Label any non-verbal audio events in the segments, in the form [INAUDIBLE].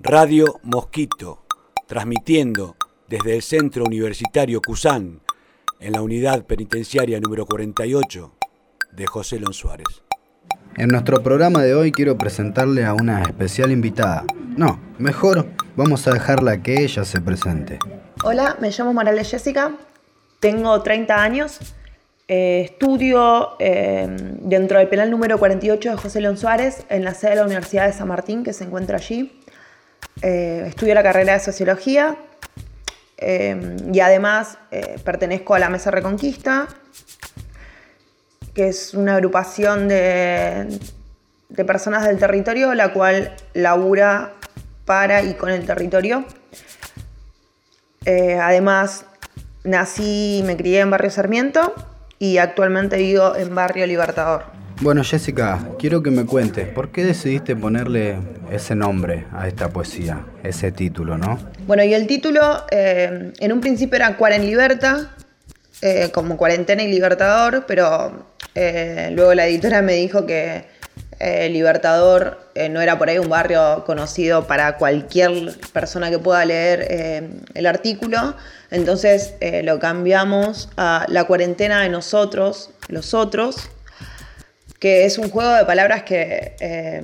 Radio Mosquito, transmitiendo desde el Centro Universitario Cusán, en la unidad penitenciaria número 48 de José Lon Suárez. En nuestro programa de hoy quiero presentarle a una especial invitada. No, mejor vamos a dejarla que ella se presente. Hola, me llamo Morales Jessica, tengo 30 años, eh, estudio eh, dentro del penal número 48 de José León Suárez en la sede de la Universidad de San Martín que se encuentra allí. Eh, estudio la carrera de Sociología y además pertenezco a la Mesa Reconquista, que es una agrupación de, de personas del territorio la cual labura para y con el territorio. además, nací y me crié en Barrio Sarmiento y actualmente vivo en Barrio Libertador. Bueno, Jessica, quiero que me cuentes, ¿por qué decidiste ponerle ese nombre a esta poesía, ese título, no? Bueno, y el título eh, en un principio era Cuaren Liberta, eh, como cuarentena y libertador, pero eh, luego la editora me dijo que Libertador no era por ahí un barrio conocido para cualquier persona que pueda leer el artículo, entonces lo cambiamos a la cuarentena de nosotros, los otros, que es un juego de palabras que eh,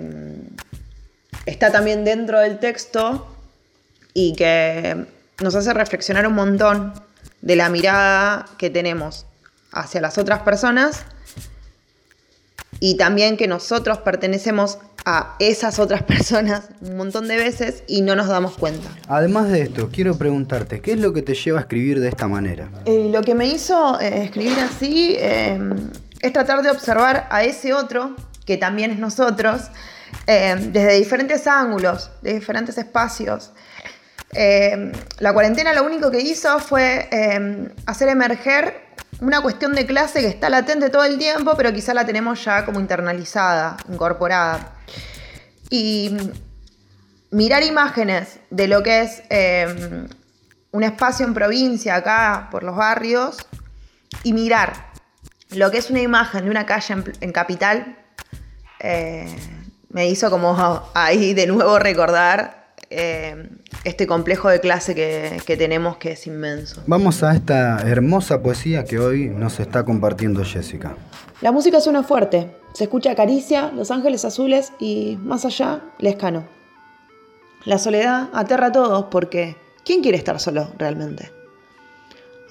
está también dentro del texto y que nos hace reflexionar un montón de la mirada que tenemos hacia las otras personas y también que nosotros pertenecemos a esas otras [LAUGHS] personas un montón de veces y no nos damos cuenta. Además de esto, quiero preguntarte, ¿qué es lo que te lleva a escribir de esta manera? Eh, lo que me hizo eh, escribir así eh, es tratar de observar a ese otro, que también es nosotros, desde diferentes ángulos, de diferentes espacios. la cuarentena lo único que hizo fue hacer emerger una cuestión de clase que está latente todo el tiempo, pero quizá la tenemos ya como internalizada, incorporada. Y mirar imágenes de lo que es un espacio en provincia, acá por los barrios, y mirar lo que es una imagen de una calle en, capital, eh, me hizo como ahí de nuevo recordar eh, este complejo de clase que, que, tenemos que es inmenso. Vamos a esta hermosa poesía que hoy nos está compartiendo Jessica. La música suena fuerte, se escucha Caricia, Los Ángeles Azules y más allá, Lescano. La soledad aterra a todos porque ¿quién quiere estar solo realmente?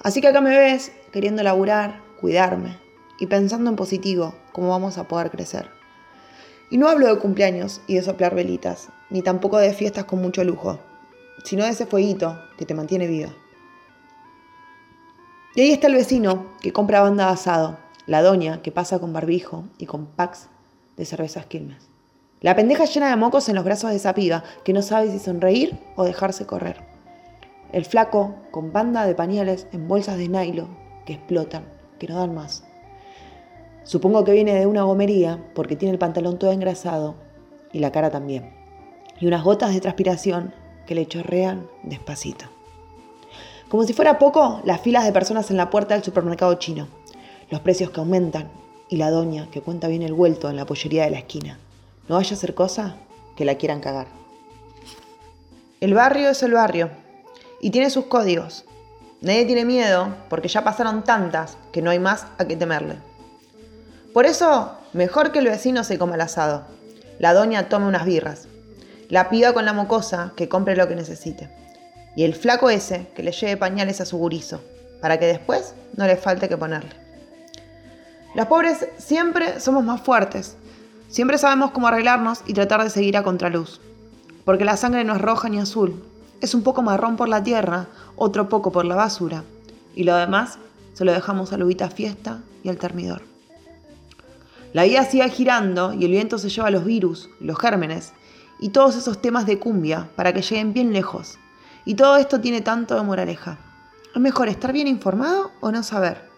Así que acá me ves queriendo laburar, cuidarme y pensando en positivo, cómo vamos a poder crecer. Y no hablo de cumpleaños y de soplar velitas, ni tampoco de fiestas con mucho lujo, sino de ese fueguito que te mantiene viva. Y ahí está el vecino que compra banda de asado, la doña que pasa con barbijo y con packs de cervezas Quilmes. La pendeja llena de mocos en los brazos de esa piba que no sabe si sonreír o dejarse correr. El flaco con banda de pañales en bolsas de nylon que explotan, que no dan más. Supongo que viene de una gomería porque tiene el pantalón todo engrasado y la cara también. Y unas gotas de transpiración que le chorrean despacito. Como si fuera poco, las filas de personas en la puerta del supermercado chino. Los precios que aumentan y la doña que cuenta bien el vuelto en la pollería de la esquina. No vaya a ser cosa que la quieran cagar. El barrio es el barrio y tiene sus códigos. Nadie tiene miedo porque ya pasaron tantas que no hay más a qué temerle. Por eso, mejor que el vecino se coma el asado. La doña tome unas birras. La piba con la mocosa que compre lo que necesite. Y el flaco ese que le lleve pañales a su gurizo, para que después no le falte que ponerle. Los pobres siempre somos más fuertes. Siempre sabemos cómo arreglarnos y tratar de seguir a contraluz. Porque la sangre no es roja ni azul. Es un poco marrón por la tierra, otro poco por la basura. Y lo demás se lo dejamos a Lubita Fiesta y al termidor. La vida sigue girando y el viento se lleva los virus, los gérmenes y todos esos temas de cumbia para que lleguen bien lejos. Y todo esto tiene tanto de moraleja. ¿Es mejor estar bien informado o no saber?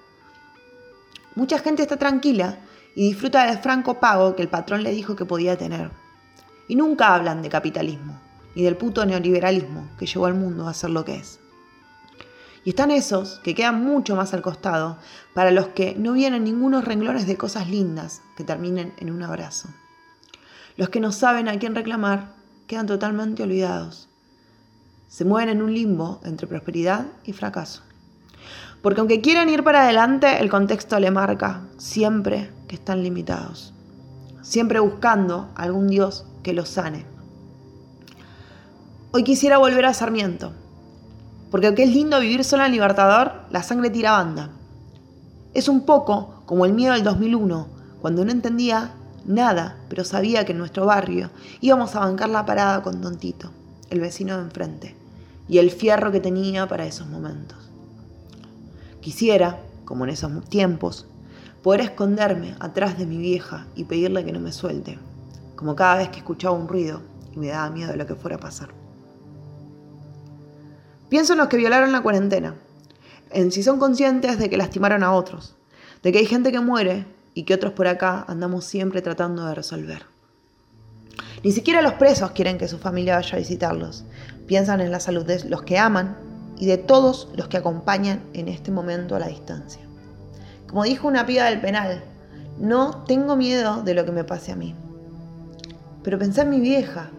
Mucha gente está tranquila y disfruta del franco pago que el patrón le dijo que podía tener. Y nunca hablan de capitalismo, ni del puto neoliberalismo que llevó al mundo a ser lo que es. Y están esos que quedan mucho más al costado, para los que no vienen ningunos renglones de cosas lindas que terminen en un abrazo. Los que no saben a quién reclamar quedan totalmente olvidados. Se mueven en un limbo entre prosperidad y fracaso. Porque aunque quieran ir para adelante, el contexto le marca siempre que están limitados. Siempre buscando algún Dios que los sane. Hoy quisiera volver a Sarmiento. Porque aunque es lindo vivir solo en Libertador, la sangre tira banda. Es un poco como el miedo del 2001, cuando no entendía nada, pero sabía que en nuestro barrio íbamos a bancar la parada con Tontito, el vecino de enfrente, y el fierro que tenía para esos momentos. Quisiera, como en esos tiempos, poder esconderme atrás de mi vieja y pedirle que no me suelte, como cada vez que escuchaba un ruido y me daba miedo de lo que fuera a pasar. Pienso en los que violaron la cuarentena, en si son conscientes de que lastimaron a otros, de que hay gente que muere y que otros por acá andamos siempre tratando de resolver. Ni siquiera los presos quieren que su familia vaya a visitarlos. Piensan en la salud de los que aman y de todos los que acompañan en este momento a la distancia. Como dijo una piba del penal, no tengo miedo de lo que me pase a mí. Pero pensé en mi vieja.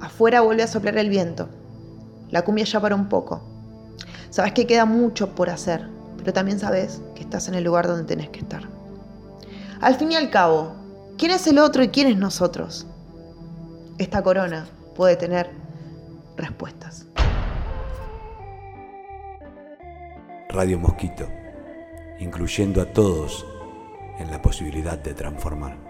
Afuera vuelve a soplar el viento. La cumbia ya para un poco. Sabes que queda mucho por hacer, pero también sabes que estás en el lugar donde tenés que estar. Al fin y al cabo, ¿quién es el otro y quién es nosotros? Esta corona puede tener respuestas. Radio Mosquito, incluyendo a todos en la posibilidad de transformar.